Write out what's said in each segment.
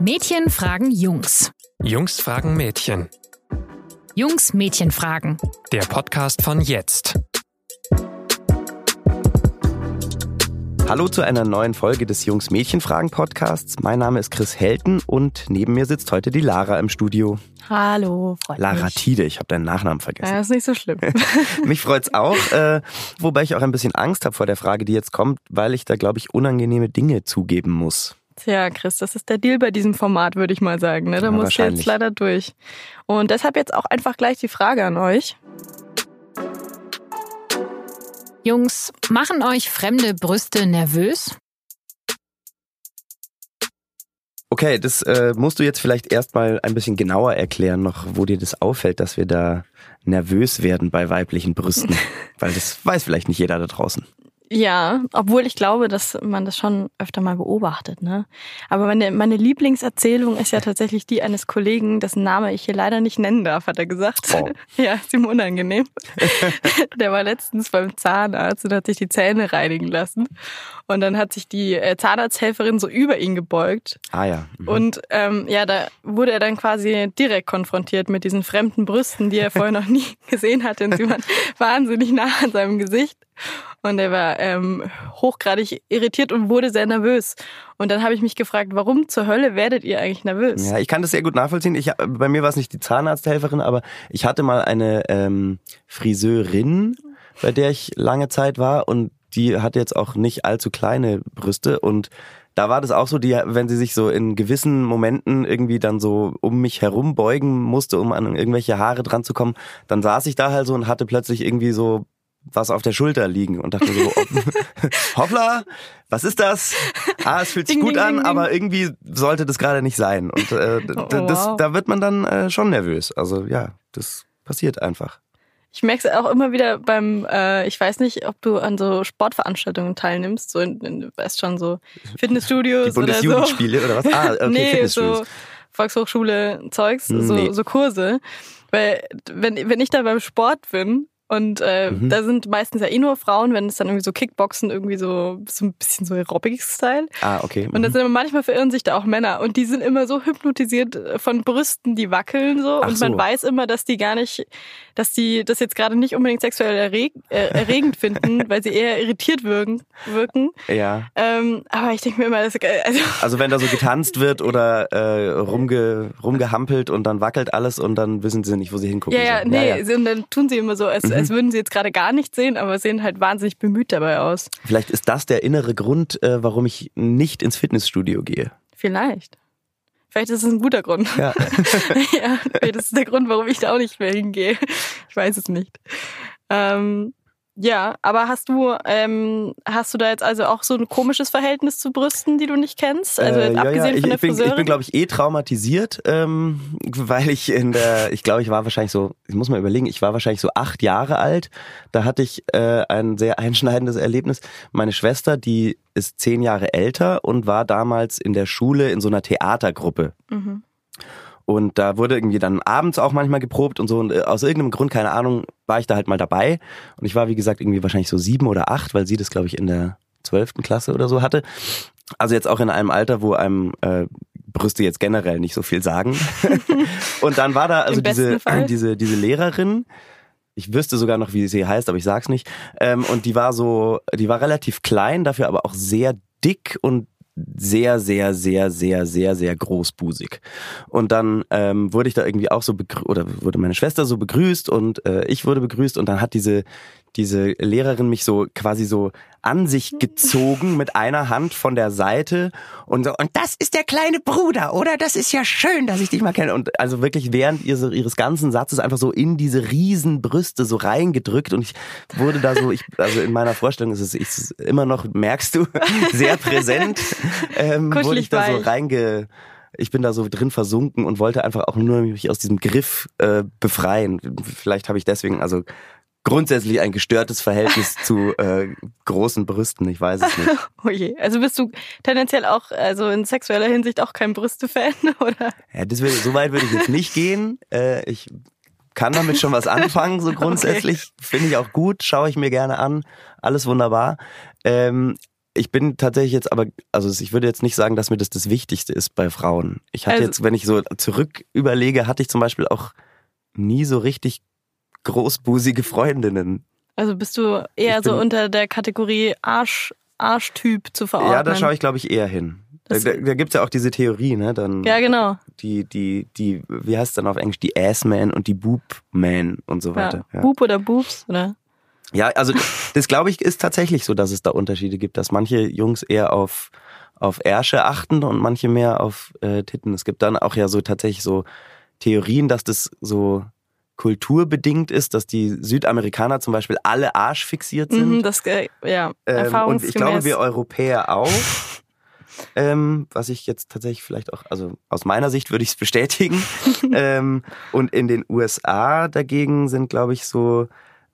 Mädchen fragen Jungs. Jungs fragen Mädchen. Jungs Mädchen fragen. Der Podcast von jetzt. Hallo zu einer neuen Folge des Jungs Mädchen Fragen Podcasts. Mein Name ist Chris Helten und neben mir sitzt heute die Lara im Studio. Hallo, freut Lara mich. Tide, ich habe deinen Nachnamen vergessen. Ja, ist nicht so schlimm. Mich freut's auch, äh, wobei ich auch ein bisschen Angst habe vor der Frage, die jetzt kommt, weil ich da, glaube ich, unangenehme Dinge zugeben muss. Tja, Chris, das ist der Deal bei diesem Format, würde ich mal sagen. Ne? Da Ja, musst du jetzt leider durch. Und deshalb jetzt auch einfach gleich die Frage an euch. Jungs, machen euch fremde Brüste nervös? Okay, das äh, musst du jetzt vielleicht erstmal ein bisschen genauer erklären, noch, wo dir das auffällt, dass wir da nervös werden bei weiblichen Brüsten. weil das weiß vielleicht nicht jeder da draußen. Ja, obwohl ich glaube, dass man das schon öfter mal beobachtet. Ne? Aber meine, meine Lieblingserzählung ist ja tatsächlich die eines Kollegen, dessen Name ich hier leider nicht nennen darf, hat er gesagt. Oh. Ja, ist ihm unangenehm. Der war letztens beim Zahnarzt und hat sich die Zähne reinigen lassen. Und dann hat sich die äh, Zahnarzthelferin so über ihn gebeugt. Ah ja. Mhm. Und ähm, ja, da wurde er dann quasi direkt konfrontiert mit diesen fremden Brüsten, die er vorher noch nie gesehen hatte. Und sie waren wahnsinnig nah an seinem Gesicht. Und er war ähm, hochgradig irritiert und wurde sehr nervös. Und dann habe ich mich gefragt, warum zur Hölle werdet ihr eigentlich nervös? Ja, ich kann das sehr gut nachvollziehen. Ich, bei mir war es nicht die Zahnarzthelferin, aber ich hatte mal eine ähm, Friseurin, bei der ich lange Zeit war und die hatte jetzt auch nicht allzu kleine Brüste und da war das auch so, die, wenn sie sich so in gewissen Momenten irgendwie dann so um mich herum beugen musste, um an irgendwelche Haare dran zu kommen, dann saß ich da halt so und hatte plötzlich irgendwie so was auf der Schulter liegen und dachte so, hoppla, was ist das? Ah, es fühlt sich Ding, gut ding, an, ding, aber irgendwie sollte das gerade nicht sein. Und äh, Oh, das, wow. da wird man dann äh, schon nervös. Also ja, das passiert einfach. Ich merke es auch immer wieder beim, äh, ich weiß nicht, ob du an so Sportveranstaltungen teilnimmst, so in, in weißt schon so Die Fitnessstudios oder so. Bundesjugendspiele oder was? Ah, okay, nee, Fitnessstudios. so Volkshochschule Zeugs, Nee. so, so Kurse. Weil wenn, wenn ich da beim Sport bin und äh, Mhm. da sind meistens ja eh nur Frauen, wenn es dann irgendwie so Kickboxen, irgendwie so, so ein bisschen so Aerobics-Style. Ah, okay. Und dann sind aber manchmal verirren sich da auch Männer und die sind immer so hypnotisiert äh, von Brüsten, die wackeln so Ach und man so. weiß immer, dass die gar nicht, dass die das jetzt gerade nicht unbedingt sexuell erreg äh, erregend finden, weil sie eher irritiert wirken. wirken. ja. Ähm, aber ich denke mir immer, das, äh, also Also wenn da so getanzt wird oder äh, rumge, rumgehampelt und dann wackelt alles und dann wissen sie nicht, wo sie hingucken Ja, ja, sollen. nee, sie- und dann tun sie immer so, als, Mhm. Als würden sie jetzt gerade gar nichts sehen, aber sehen halt wahnsinnig bemüht dabei aus. Vielleicht ist das der innere Grund, äh, warum ich nicht ins Fitnessstudio gehe. Vielleicht. Vielleicht ist es ein guter Grund. Ja. ja, vielleicht ist der Grund, warum ich da auch nicht mehr hingehe. Ich weiß es nicht. Ähm, ja, aber hast du, ähm, hast du da jetzt also auch so ein komisches Verhältnis zu Brüsten, die du nicht kennst? Also Äh, ja, abgesehen ja, ich, von der ich bin, ich Friseurin? bin glaube ich, eh traumatisiert, ähm, weil ich in der, ich glaube, ich war wahrscheinlich so, ich muss mal überlegen, ich war wahrscheinlich so acht Jahre alt. Da hatte ich äh, ein sehr einschneidendes Erlebnis. Meine Schwester, die ist zehn Jahre älter und war damals in der Schule in so einer Theatergruppe. mhm. Und da wurde irgendwie dann abends auch manchmal geprobt und so. Und äh, aus irgendeinem Grund, keine Ahnung, war ich da halt mal dabei. Und ich war, wie gesagt, irgendwie wahrscheinlich so sieben oder acht, weil sie das, glaube ich, in der zwölften Klasse oder so hatte. Also jetzt auch in einem Alter, wo einem äh, Brüste jetzt generell nicht so viel sagen. und dann war da also diese, Fall. diese, diese Lehrerin, ich wüsste sogar noch, wie sie heißt, aber ich sag's nicht. Ähm, und die war so, die war relativ klein, dafür aber auch sehr dick und sehr, sehr, sehr, sehr, sehr, sehr großbusig. Und dann ähm, wurde ich da irgendwie auch so begrüßt, oder wurde meine Schwester so begrüßt und äh, ich wurde begrüßt und dann hat diese, diese Lehrerin mich so quasi so an sich gezogen mit einer Hand von der Seite und so, und das ist der kleine Bruder, oder? Das ist ja schön, dass ich dich mal kenne. Und also wirklich während ihres, ihres ganzen Satzes einfach so in diese riesen Brüste so reingedrückt und ich wurde da so, ich, also in meiner Vorstellung ist es ich, immer noch, merkst du, sehr präsent, ähm, wurde ich da so reinge, ich bin da so drin versunken und wollte einfach auch nur mich aus diesem Griff äh, befreien. Vielleicht habe ich deswegen also grundsätzlich ein gestörtes Verhältnis zu äh, großen Brüsten. Ich weiß es nicht. Oh je. Also bist du tendenziell auch, also in sexueller Hinsicht auch kein Brüste-Fan, oder? Ja, das will, so weit würde ich jetzt nicht gehen. Äh, ich kann damit schon was anfangen, so grundsätzlich. Finde ich auch gut, schaue ich mir gerne an. Alles wunderbar. Ähm, ich bin tatsächlich jetzt aber, also ich würde jetzt nicht sagen, dass mir das das Wichtigste ist bei Frauen. Ich hatte Also- jetzt, wenn ich so zurück überlege, hatte ich zum Beispiel auch nie so richtig großbusige Freundinnen. Also bist du eher so unter der Kategorie Arsch, Arschtyp zu verordnen? Ja, da schaue ich, glaube ich, eher hin. Da, Das- da, da gibt's ja auch diese Theorie, ne? Dann Ja, genau. die, die, die, wie heißt es dann auf Englisch? Die Assman und die Boobman und so Ja. weiter. Ja, Bub oder Boobs, oder? ja also das glaube ich ist tatsächlich so, dass es da Unterschiede gibt, dass manche Jungs eher auf auf Ärsche achten und manche mehr auf äh, Titten. Es gibt dann auch ja so tatsächlich so Theorien, dass das so kulturbedingt ist, dass die Südamerikaner zum Beispiel alle arschfixiert sind. Mhm, das, äh, ja, Ähm, und ich glaube, wir Europäer auch. ähm, was ich jetzt tatsächlich vielleicht auch, also aus meiner Sicht würde ich es bestätigen. ähm, und in den USA dagegen sind, glaube ich, so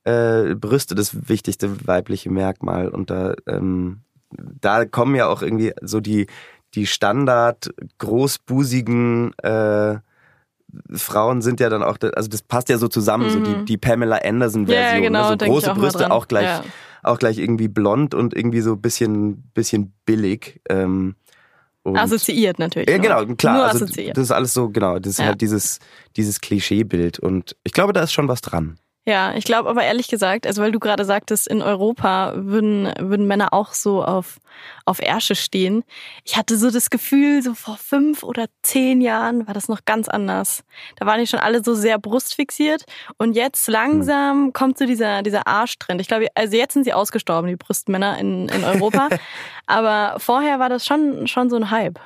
äh, Brüste das wichtigste weibliche Merkmal. Und da, ähm, da kommen ja auch irgendwie so die, die Standard großbusigen äh, Frauen sind ja dann auch, also das passt ja so zusammen, so die, Mhm. die Pamela Anderson-Version. ja, genau, ne? so große auch Brüste, auch gleich, Ja. auch gleich irgendwie blond und irgendwie so ein bisschen, bisschen billig. Ähm, Assoziiert natürlich. ja, genau, klar. Nur also assoziiert. das ist alles so, genau, das ist Ja. halt dieses, dieses Klischeebild. Und ich glaube, da ist schon was dran. Ja, ich glaube aber ehrlich gesagt, also weil du gerade sagtest, in Europa würden, würden Männer auch so auf, auf Ärsche stehen. Ich hatte so das Gefühl, so vor fünf oder zehn Jahren war das noch ganz anders. Da waren die schon alle so sehr brustfixiert und jetzt langsam kommt so dieser, dieser Arschtrend. Ich glaube, also jetzt sind sie ausgestorben, die Brustmänner in, in Europa. aber vorher war das schon, schon so ein Hype,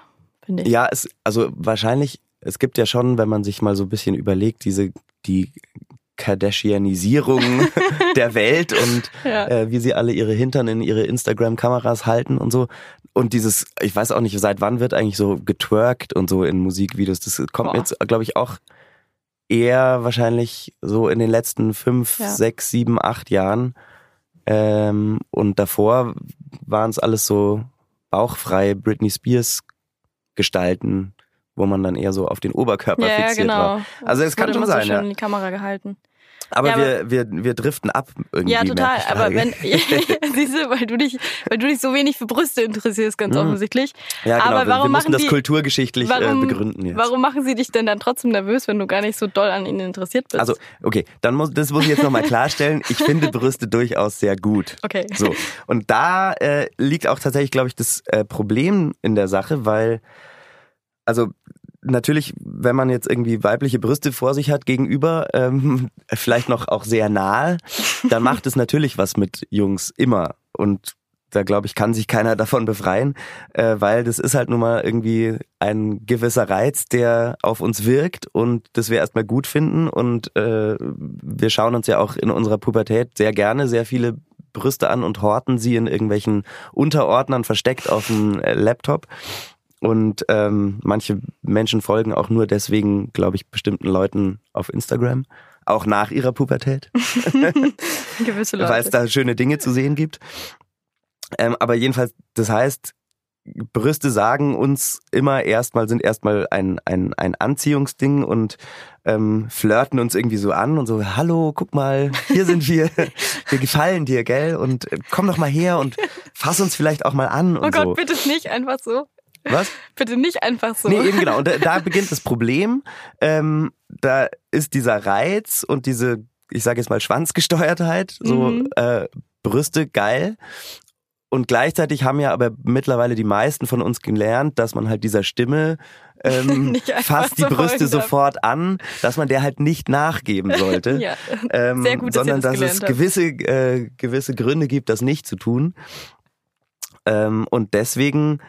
finde ich. Ja, es, also wahrscheinlich, es gibt ja schon, wenn man sich mal so ein bisschen überlegt, diese, die Kardashianisierung der Welt und Ja. äh, wie sie alle ihre Hintern in ihre Instagram-Kameras halten und so. Und dieses, ich weiß auch nicht, seit wann wird eigentlich so getwerkt und so in Musikvideos. Das kommt Boah. jetzt, glaube ich, auch eher wahrscheinlich so in den letzten fünf, Ja. sechs, sieben, acht Jahren. Ähm, und davor waren es alles so bauchfreie Britney Spears Gestalten, wo man dann eher so auf den Oberkörper Ja, fixiert war. genau. Also es kann schon sein, schön ja. in die Kamera gehalten. Aber, Ja, aber- wir, wir, wir driften ab irgendwie. Ja, total. Aber wenn, siehst du, weil du dich, weil du dich so wenig für Brüste interessierst, ganz Mhm. offensichtlich. ja, genau, aber wir, wir warum müssen machen das die- kulturgeschichtlich warum, äh, begründen jetzt. Warum machen sie dich denn dann trotzdem nervös, wenn du gar nicht so doll an ihnen interessiert bist? Also, okay, dann muss, das muss ich jetzt nochmal klarstellen. Ich finde Brüste durchaus sehr gut. okay. So. Und da äh, liegt auch tatsächlich, glaube ich, das äh, Problem in der Sache, weil, also natürlich, wenn man jetzt irgendwie weibliche Brüste vor sich hat gegenüber, ähm, vielleicht noch auch sehr nahe, dann macht es natürlich was mit Jungs immer. Und da glaube ich, kann sich keiner davon befreien, äh, weil das ist halt nun mal irgendwie ein gewisser Reiz, der auf uns wirkt und das wir erstmal gut finden. Und äh, wir schauen uns ja auch in unserer Pubertät sehr gerne sehr viele Brüste an und horten sie in irgendwelchen Unterordnern versteckt auf dem äh, Laptop. Und ähm, manche Menschen folgen auch nur deswegen, glaube ich, bestimmten Leuten auf Instagram, auch nach ihrer Pubertät Gewisse Leute. weil es da schöne Dinge zu sehen gibt. Ähm, aber jedenfalls, das heißt, Brüste sagen uns immer erstmal, sind erstmal ein, ein, ein Anziehungsding und ähm, flirten uns irgendwie so an und so, hallo, guck mal, hier sind wir, wir gefallen dir, gell? Und äh, komm doch mal her und fass uns vielleicht auch mal an und oh Gott, so. bitte nicht einfach so. Was? Bitte nicht einfach so. Nee, eben genau. Und da, da beginnt das Problem. Ähm, da ist dieser Reiz und diese, ich sage jetzt mal, Schwanzgesteuertheit, so Mhm. äh, Brüste geil. Und gleichzeitig haben ja aber mittlerweile die meisten von uns gelernt, dass man halt dieser Stimme ähm, fasst die so Brüste sofort an, dass man der halt nicht nachgeben sollte. ja. Ähm, Sehr gut, dass ihr sondern das dass gelernt es gewisse, äh, gewisse Gründe gibt, das nicht zu tun. Ähm, und deswegen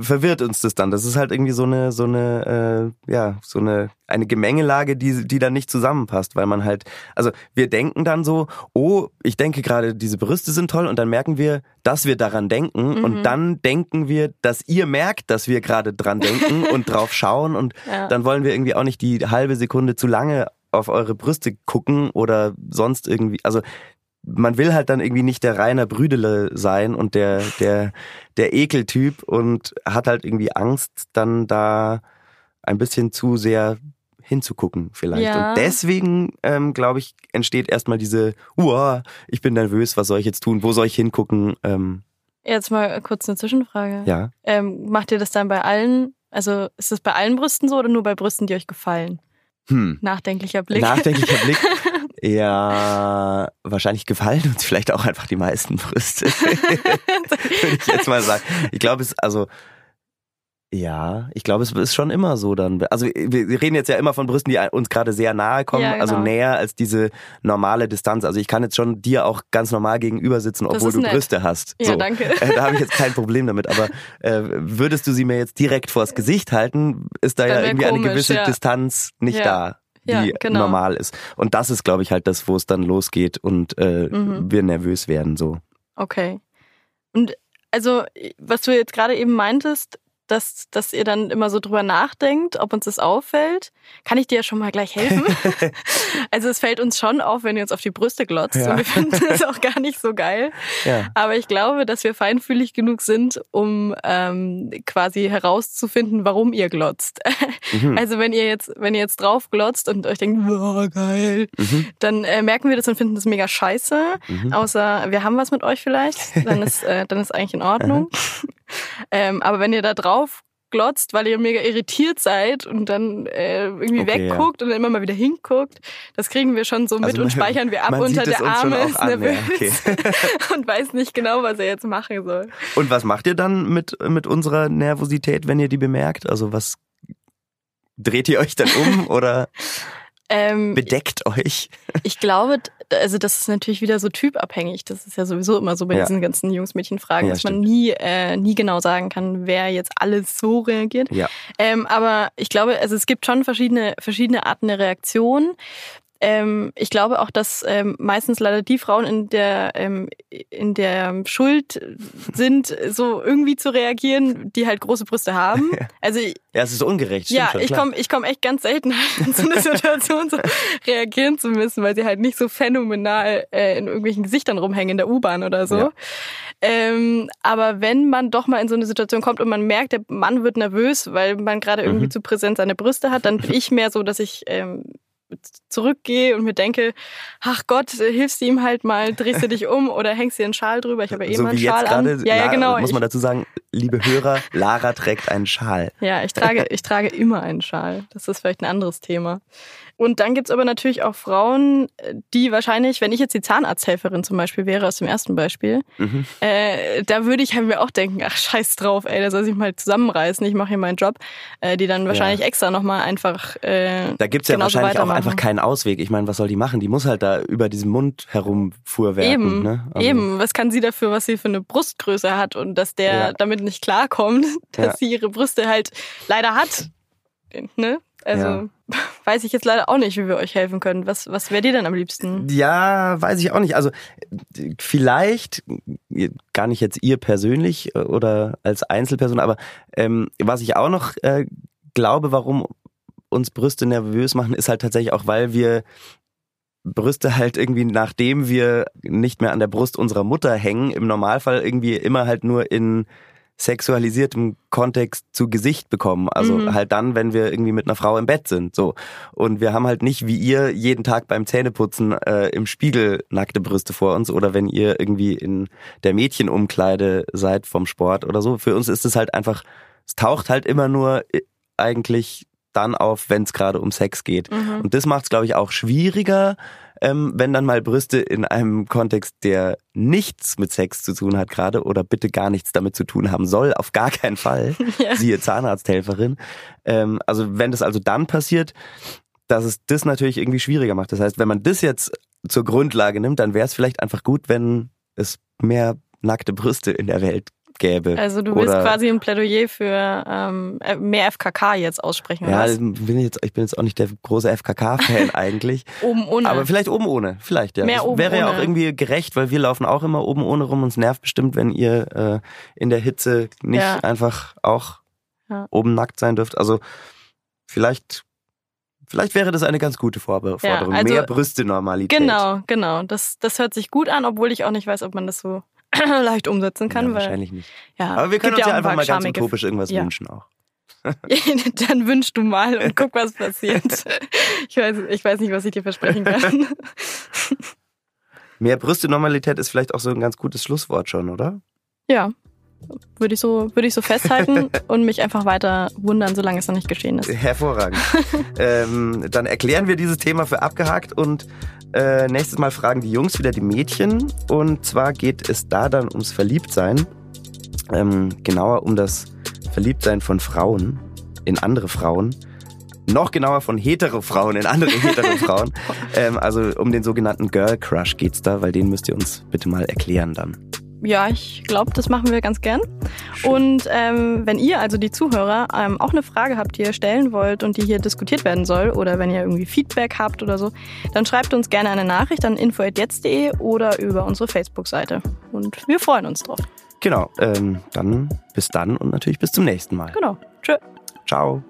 verwirrt uns das dann. Das ist halt irgendwie so eine, so eine, äh, ja, so eine, eine Gemengelage, die, die dann nicht zusammenpasst, weil man halt, also wir denken dann so, oh, ich denke gerade, diese Brüste sind toll und dann merken wir, dass wir daran denken Mhm. und dann denken wir, dass ihr merkt, dass wir gerade dran denken und drauf schauen und Ja. dann wollen wir irgendwie auch nicht die halbe Sekunde zu lange auf eure Brüste gucken oder sonst irgendwie, also man will halt dann irgendwie nicht der reiner Brüdele sein und der, der, der Ekeltyp und hat halt irgendwie Angst, dann da ein bisschen zu sehr hinzugucken vielleicht. Ja. Und deswegen, ähm, glaube ich, entsteht erstmal diese, uah, ich bin nervös, was soll ich jetzt tun, wo soll ich hingucken? Ähm, Jetzt mal kurz eine Zwischenfrage. Ja. Ähm, macht ihr das dann bei allen, also ist das bei allen Brüsten so oder nur bei Brüsten, die euch gefallen? Hm. Nachdenklicher Blick. Nachdenklicher Blick. Ja, wahrscheinlich gefallen uns vielleicht auch einfach die meisten Brüste. Würde ich jetzt mal sagen. Ich glaube, es, also, ja, ich glaube, es ist schon immer so dann. Also wir reden jetzt ja immer von Brüsten, die uns gerade sehr nahe kommen, Ja, genau. also näher als diese normale Distanz. Also ich kann jetzt schon dir auch ganz normal gegenüber sitzen, obwohl du nett. Brüste hast. Ja, so. danke. Äh, da habe ich jetzt kein Problem damit. Aber äh, würdest du sie mir jetzt direkt vors Gesicht halten, ist da Dann ja irgendwie eine komisch, gewisse ja. Distanz nicht da, Ja, die genau. normal ist. Und das ist, glaube ich, halt das, wo es dann losgeht und äh, Mhm. wir nervös werden so. Okay. Und also, was du jetzt gerade eben meintest, dass, dass ihr dann immer so drüber nachdenkt, ob uns das auffällt, kann ich dir ja schon mal gleich helfen. also es fällt uns schon auf, wenn ihr uns auf die Brüste glotzt. Ja. Und wir finden das auch gar nicht so geil. Ja. Aber ich glaube, dass wir feinfühlig genug sind, um ähm, quasi herauszufinden, warum ihr glotzt. Mhm. Also wenn ihr jetzt, wenn ihr jetzt drauf glotzt und euch denkt, boah, geil, Mhm. dann äh, merken wir das und finden das mega scheiße. Mhm. Außer wir haben was mit euch vielleicht, dann ist, äh, dann ist eigentlich in Ordnung. ähm, aber wenn ihr da drauf glotzt, weil ihr mega irritiert seid und dann äh, irgendwie Okay, wegguckt und dann immer mal wieder hinguckt, das kriegen wir schon so mit Also und man- speichern wir ab unter der Arme ist an, ja, nervös okay. und weiß nicht genau, was er jetzt machen soll. Und was macht ihr dann mit, mit unserer Nervosität, wenn ihr die bemerkt? Also was dreht ihr euch dann um oder Ähm, bedeckt euch? Ich glaube, also das ist natürlich wieder so typabhängig. Das ist ja sowieso immer so bei Ja. diesen ganzen Jungs-Mädchen-Fragen, Ja, dass man stimmt. nie, äh, nie genau sagen kann, wer jetzt alles so reagiert. Ja. Ähm, aber ich glaube, also es gibt schon verschiedene, verschiedene Arten der Reaktion. Ähm, ich glaube auch, dass ähm, meistens leider die Frauen in der ähm, in der Schuld sind, so irgendwie zu reagieren, die halt große Brüste haben. Also Ja, es ist ungerecht. Stimmt ja, schon, ich komme ich komm echt ganz selten in so eine Situation so reagieren zu müssen, weil sie halt nicht so phänomenal äh, in irgendwelchen Gesichtern rumhängen in der U-Bahn oder so. Ja. Ähm, aber wenn man doch mal in so eine Situation kommt und man merkt, der Mann wird nervös, weil man gerade irgendwie Mhm. zu präsent seine Brüste hat, dann bin ich mehr so, dass ich ähm, zurückgehe und mir denke, ach Gott, hilfst du ihm halt mal, drehst du dich um oder hängst dir einen Schal drüber. Ich habe ja eh so mal einen Schal an. Ja, ja, genau. muss man dazu sagen, liebe Hörer, Lara trägt einen Schal. ja, ich trage, ich trage immer einen Schal. Das ist vielleicht ein anderes Thema. Und dann gibt's aber natürlich auch Frauen, die wahrscheinlich, wenn ich jetzt die Zahnarzthelferin zum Beispiel wäre, aus dem ersten Beispiel, Mhm. äh, da würde ich halt mir auch denken, ach scheiß drauf, ey, der soll sich mal zusammenreißen, ich mache hier meinen Job. Äh, die dann wahrscheinlich extra nochmal einfach äh, Da gibt's ja wahrscheinlich auch einfach keinen Ausweg. Ich meine, was soll die machen? Die muss halt da über diesen Mund herumfuhrwerken. Eben, ne? Also, eben. Was kann sie dafür, was sie für eine Brustgröße hat und dass der Ja. damit nicht klarkommt, dass Ja. sie ihre Brüste halt leider hat. Ne? Also Ja. weiß ich jetzt leider auch nicht, wie wir euch helfen können. Was, was wäre dir denn am liebsten? Ja, weiß ich auch nicht. Also vielleicht, gar nicht jetzt ihr persönlich äh, oder als Einzelperson, aber ähm, was ich auch noch äh, glaube, warum uns Brüste nervös machen, ist halt tatsächlich auch, weil wir Brüste halt irgendwie, nachdem wir nicht mehr an der Brust unserer Mutter hängen, im Normalfall irgendwie immer halt nur in sexualisiertem Kontext zu Gesicht bekommen. Also Mhm. halt dann, wenn wir irgendwie mit einer Frau im Bett sind. So. Und wir haben halt nicht wie ihr jeden Tag beim Zähneputzen äh, im Spiegel nackte Brüste vor uns oder wenn ihr irgendwie in der Mädchenumkleide seid vom Sport oder so. Für uns ist es halt einfach, es taucht halt immer nur äh, eigentlich dann auf, wenn es gerade um Sex geht. Mhm. Und das macht es, glaube ich, auch schwieriger, ähm, wenn dann mal Brüste in einem Kontext, der nichts mit Sex zu tun hat gerade oder bitte gar nichts damit zu tun haben soll, auf gar keinen Fall, Ja. siehe Zahnarzthelferin. Ähm, also wenn das also dann passiert, dass es das natürlich irgendwie schwieriger macht. Das heißt, wenn man das jetzt zur Grundlage nimmt, dann wäre es vielleicht einfach gut, wenn es mehr nackte Brüste in der Welt gäbe. Also du willst quasi ein Plädoyer für ähm, äh, mehr FKK jetzt aussprechen, oder ja, bin ich, jetzt, ich bin jetzt auch nicht der große FKK-Fan eigentlich. Oben ohne. Aber vielleicht oben ohne, vielleicht ja. Mehr das oben wäre ja ohne. auch irgendwie gerecht, weil wir laufen auch immer oben ohne rum. Uns nervt bestimmt, wenn ihr äh, in der Hitze nicht Ja. einfach auch Ja. oben nackt sein dürft. Also vielleicht, vielleicht wäre das eine ganz gute Forderung. also- Mehr Brüste-Normalität. genau, genau. Das, das hört sich gut an, obwohl ich auch nicht weiß, ob man das so leicht umsetzen kann. ja, weil, wahrscheinlich nicht. ja, Aber wir können uns ja einfach mal ganz utopisch irgendwas wünschen auch. Dann wünsch du mal und guck, was passiert. Ich weiß, ich weiß nicht, was ich dir versprechen kann. Mehr Brüste-Normalität ist vielleicht auch so ein ganz gutes Schlusswort schon, oder? Ja, würde ich so, würde ich so festhalten und mich einfach weiter wundern, solange es noch nicht geschehen ist. Hervorragend. ähm, dann erklären wir dieses Thema für abgehakt und äh, nächstes Mal fragen die Jungs wieder die Mädchen. Und zwar geht es da dann ums Verliebtsein. Ähm, genauer um das Verliebtsein von Frauen in andere Frauen. Noch genauer von hetero Frauen in andere hetero Frauen. Ähm, also um den sogenannten Girl Crush geht's da, weil den müsst ihr uns bitte mal erklären dann. Ja, ich glaube, das machen wir ganz gern. Und ähm, wenn ihr, also die Zuhörer, ähm, auch eine Frage habt, die ihr stellen wollt und die hier diskutiert werden soll, oder wenn ihr irgendwie Feedback habt oder so, dann schreibt uns gerne eine Nachricht an info.jetzt.de oder über unsere Facebook-Seite. Und wir freuen uns drauf. Genau, ähm, dann bis dann und natürlich bis zum nächsten Mal. Genau. Tschö. Ciao.